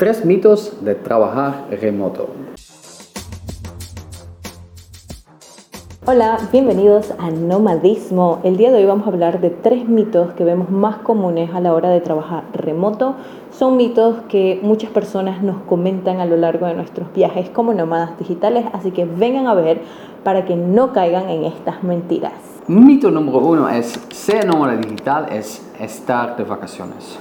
Tres mitos de trabajar remoto. Hola, bienvenidos a Nomadismo. El día de hoy vamos a hablar de tres mitos que vemos más comunes a la hora de trabajar remoto. Son mitos que muchas personas nos comentan a lo largo de nuestros viajes como nómadas digitales, así que vengan a ver para que no caigan en estas mentiras. Mito número uno es ser nómada digital es estar de vacaciones.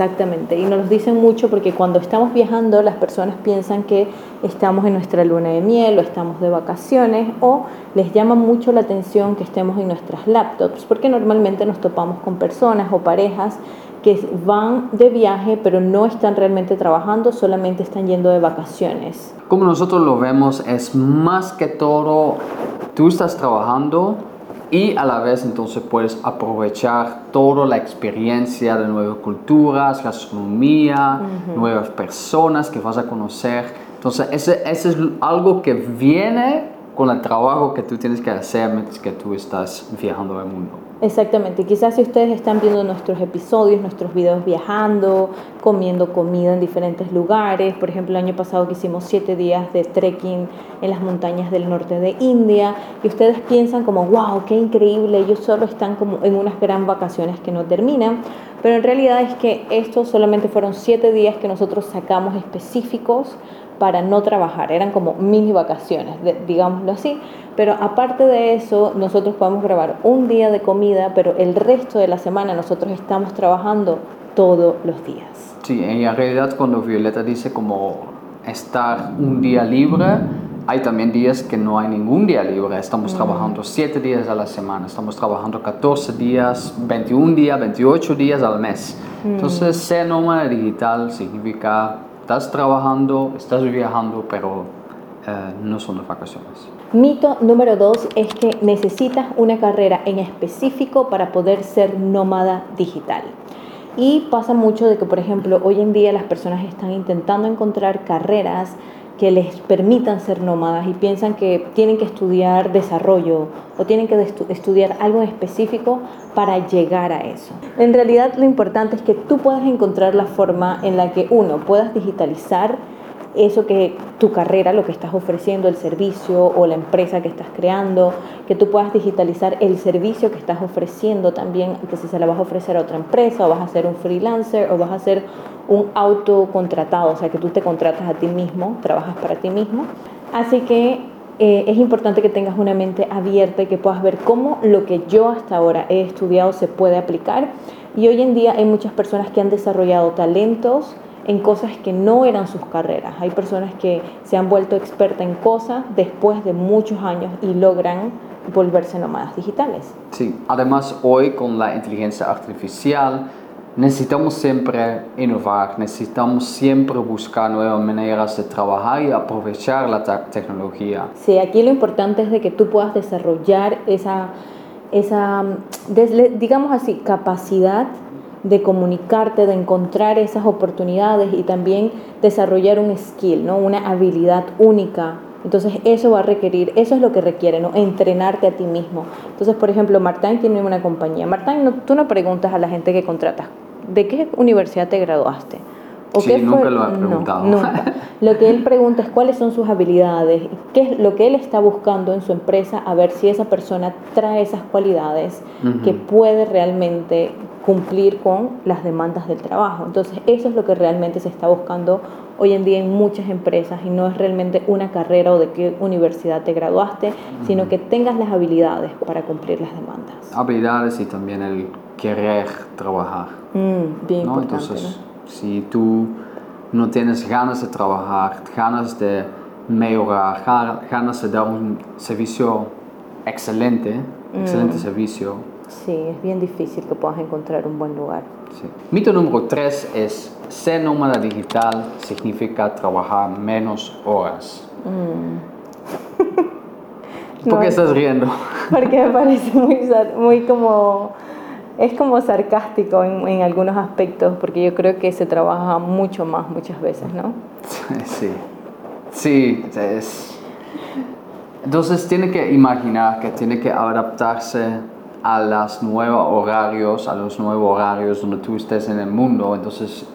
Exactamente, y nos lo dicen mucho porque cuando estamos viajando las personas piensan que estamos en nuestra luna de miel o estamos de vacaciones o les llama mucho la atención que estemos en nuestras laptops porque normalmente nos topamos con personas o parejas que van de viaje pero no están realmente trabajando, solamente están yendo de vacaciones. Como nosotros lo vemos es más que todo, tú estás trabajando y a la vez entonces puedes aprovechar toda la experiencia de nuevas culturas, gastronomía, nuevas personas que vas a conocer. Entonces, ese, ese es algo que viene con el trabajo que tú tienes que hacer mientras que tú estás viajando al mundo. Exactamente, quizás si ustedes están viendo nuestros episodios, nuestros videos viajando, comiendo comida en diferentes lugares, por ejemplo el año pasado que hicimos siete días de trekking en las montañas del norte de India, y ustedes piensan como, wow, qué increíble, ellos solo están como en unas gran vacaciones que no terminan, pero en realidad es que estos solamente fueron siete días que nosotros sacamos específicos para no trabajar, eran como mini vacaciones, digámoslo así, pero aparte de eso, nosotros podemos grabar un día de comida, pero el resto de la semana nosotros estamos trabajando todos los días. Sí, en realidad cuando Violeta dice como estar un día libre, hay también días que no hay ningún día libre. Estamos mm. trabajando 7 días a la semana, estamos trabajando 14 días, 21 días, 28 días al mes. Mm. Entonces, ser nómada digital significa estás trabajando, estás viajando, pero eh, no son de vacaciones. Mito número dos es que necesitas una carrera en específico para poder ser nómada digital. Y pasa mucho de que, por ejemplo, hoy en día las personas están intentando encontrar carreras que les permitan ser nómadas y piensan que tienen que estudiar desarrollo o tienen que estudiar algo específico para llegar a eso. En realidad lo importante es que tú puedas encontrar la forma en la que uno puedas digitalizar eso que tu carrera, lo que estás ofreciendo, el servicio o la empresa que estás creando, que tú puedas digitalizar el servicio que estás ofreciendo también, que si se la vas a ofrecer a otra empresa o vas a ser un freelancer o vas a ser un autocontratado, o sea que tú te contratas a ti mismo, trabajas para ti mismo. Así que eh, es importante que tengas una mente abierta y que puedas ver cómo lo que yo hasta ahora he estudiado se puede aplicar. Y hoy en día hay muchas personas que han desarrollado talentos, en cosas que no eran sus carreras. Hay personas que se han vuelto expertas en cosas después de muchos años y logran volverse nómadas digitales. Sí, además hoy con la inteligencia artificial necesitamos siempre innovar, necesitamos siempre buscar nuevas maneras de trabajar y aprovechar la tecnología. Sí, aquí lo importante es de que tú puedas desarrollar esa, esa digamos así, capacidad de comunicarte, de encontrar esas oportunidades y también desarrollar un skill, ¿no? una habilidad única. Entonces eso va a requerir, eso es lo que requiere, ¿no? entrenarte a ti mismo. Entonces, por ejemplo, Martín tiene una compañía. Martín, tú no preguntas a la gente que contratas, ¿de qué universidad te graduaste? ¿O sí, nunca lo he preguntado. Lo que él pregunta es cuáles son sus habilidades, qué es lo que él está buscando en su empresa, a ver si esa persona trae esas cualidades que puede realmente cumplir con las demandas del trabajo. Entonces, eso es lo que realmente se está buscando hoy en día en muchas empresas y no es realmente una carrera o de qué universidad te graduaste, sino que tengas las habilidades para cumplir las demandas. Habilidades y también el querer trabajar. Mm, bien importante. Entonces, si tú no tienes ganas de trabajar, ganas de mejorar, ganas de dar un servicio excelente, excelente mm. servicio, Sí, es bien difícil que puedas encontrar un buen lugar. Sí. Mito número tres es ser nómada digital significa trabajar menos horas. Mm. ¿Por qué estás riendo? Porque me parece muy, muy como es como sarcástico en, en, algunos aspectos, porque yo creo que se trabaja mucho más muchas veces, ¿no? Sí, sí, es... Entonces tiene que imaginar que tiene que adaptarse a los nuevos horarios, a los nuevos horarios donde tú estés en el mundo. Entonces,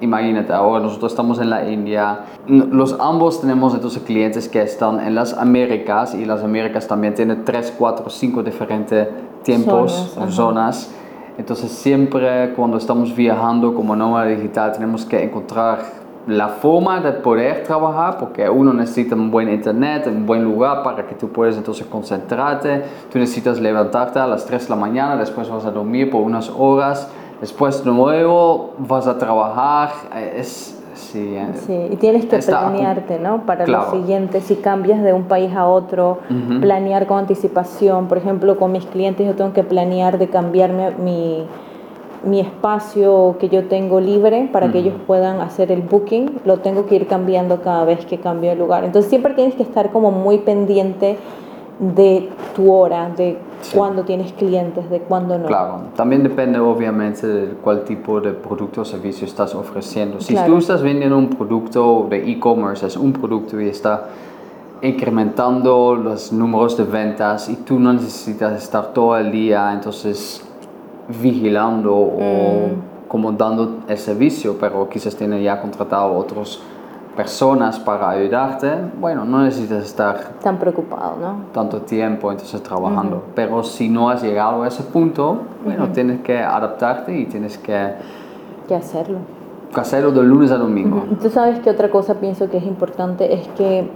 imagínate, ahora nosotros estamos en la India, los ambos tenemos entonces clientes que están en las Américas y las Américas también tienen 3, 4, 5 diferentes tiempos, zonas. Entonces siempre cuando estamos viajando como nómada digital tenemos que encontrar la forma de poder trabajar, porque uno necesita un buen internet, un buen lugar para que tú puedas entonces concentrarte, tú necesitas levantarte a las 3 de la mañana, después vas a dormir por unas horas, después de nuevo vas a trabajar, es... Sí, eh, sí, y tienes que planearte, ¿no? Para lo siguiente, si cambias de un país a otro, planear con anticipación. Por ejemplo, con mis clientes yo tengo que planear de cambiarme mi, mi espacio que yo tengo libre para que ellos puedan hacer el booking, lo tengo que ir cambiando cada vez que cambio de lugar. Entonces siempre tienes que estar como muy pendiente de tu hora, de cuándo tienes clientes, de cuándo no. Claro, también depende obviamente de cuál tipo de producto o servicio estás ofreciendo. Si tú estás vendiendo un producto de e-commerce, es un producto y está incrementando los números de ventas y tú no necesitas estar todo el día, entonces vigilando o mm. como dando el servicio, pero quizás tiene ya contratado otras personas para ayudarte, bueno, no necesitas estar tan preocupado, ¿no? Tanto tiempo entonces trabajando. Pero si no has llegado a ese punto, bueno, tienes que adaptarte y tienes que... Que hacerlo. Que hacerlo de lunes a domingo. Tú sabes que otra cosa pienso que es importante es que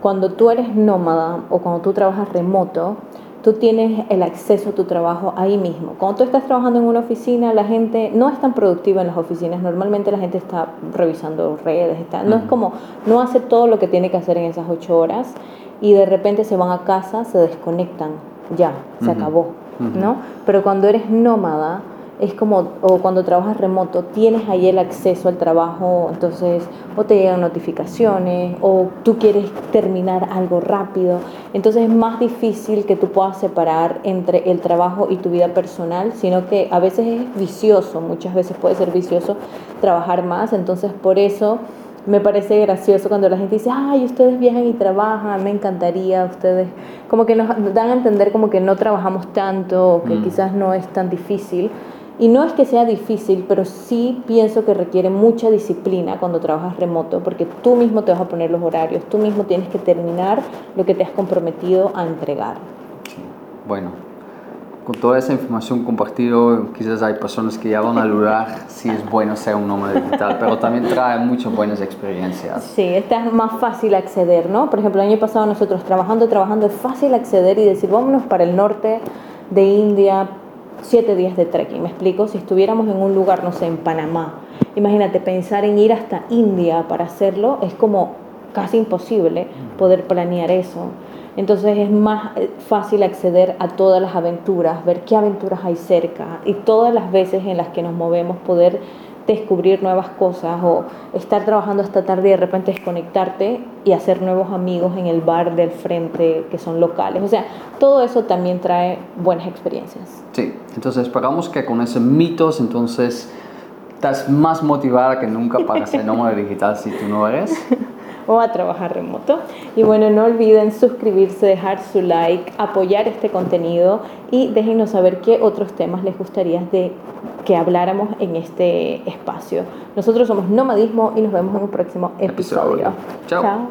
cuando tú eres nómada o cuando tú trabajas remoto, tú tienes el acceso a tu trabajo ahí mismo. Cuando tú estás trabajando en una oficina, la gente no es tan productiva en las oficinas. Normalmente la gente está revisando redes, está, no es como, no hace todo lo que tiene que hacer en esas ocho horas y de repente se van a casa, se desconectan, ya, se acabó, ¿no? Pero cuando eres nómada, es como, o cuando trabajas remoto, tienes ahí el acceso al trabajo, entonces o te llegan notificaciones o tú quieres terminar algo rápido, entonces es más difícil que tú puedas separar entre el trabajo y tu vida personal, sino que a veces es vicioso, muchas veces puede ser vicioso trabajar más, entonces por eso me parece gracioso cuando la gente dice, ay, ustedes viajan y trabajan, me encantaría, ustedes, como que nos dan a entender como que no trabajamos tanto, que mm. quizás no es tan difícil. Y no es que sea difícil, pero sí pienso que requiere mucha disciplina cuando trabajas remoto, porque tú mismo te vas a poner los horarios, tú mismo tienes que terminar lo que te has comprometido a entregar. Bueno, con toda esa información compartida, quizás hay personas que ya van a dudar si es bueno ser un nómada digital, pero también trae muchas buenas experiencias. Sí, esta es más fácil acceder, ¿no? Por ejemplo, el año pasado nosotros trabajando, trabajando, es fácil acceder y decir, vámonos para el norte de India, siete días de trekking. Me explico, si estuviéramos en un lugar, no sé, en Panamá, imagínate pensar en ir hasta India para hacerlo, es como casi imposible poder planear eso. Entonces es más eh, fácil acceder a todas las aventuras, ver qué aventuras hay cerca y todas las veces en las que nos movemos poder descubrir nuevas cosas o estar trabajando hasta tarde y de repente desconectarte y hacer nuevos amigos en el bar del frente que son locales. O sea, todo eso también trae buenas experiencias. Sí, entonces esperamos que con esos mitos entonces estás más motivada que nunca para ser nómada digital si tú no eres. O a trabajar remoto. Y bueno, no olviden suscribirse, dejar su like, apoyar este contenido y déjenos saber qué otros temas les gustaría de que habláramos en este espacio. Nosotros somos Nomadismo y nos vemos en un próximo episodio. Chao.